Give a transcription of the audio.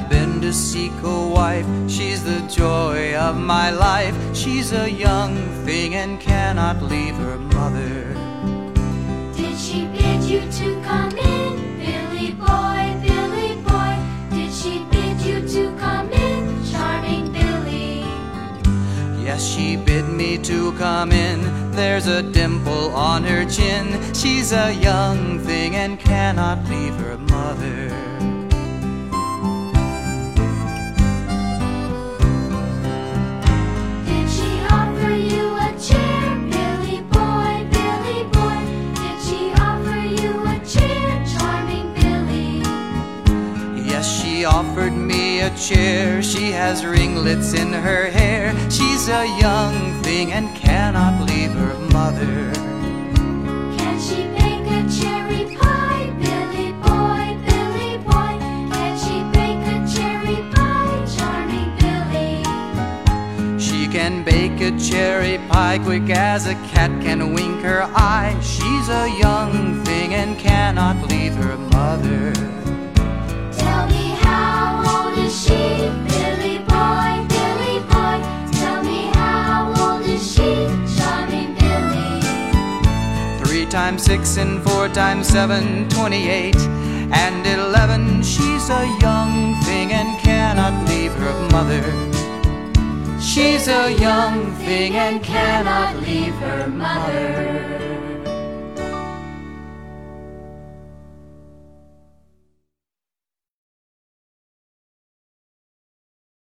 have been to seek a wife. She's the joy of my life. She's a young thing and cannot leave her mother. Did she bid you to come in, Billy boy, Billy boy? Did she bid you to come in, charming Billy? Yes, she bid me to come in. There's a dimple on her chin. She's a young thing and cannot leave her mother. She offered me a chair. She has ringlets in her hair. She's a young thing and cannot leave her mother. Can she bake a cherry pie, Billy boy, Billy boy? Can she bake a cherry pie, charming Billy? She can bake a cherry pie quick as a cat can wink her eye. She's a young thing and cannot leave her mother. Times six and four times seven, twenty-eight and eleven. She's a young thing and cannot leave her mother. She's a young thing and cannot leave her mother.